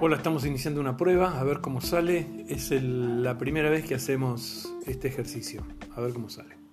Hola, estamos iniciando una prueba, a ver cómo sale. Es la primera vez que hacemos este ejercicio, a ver cómo sale.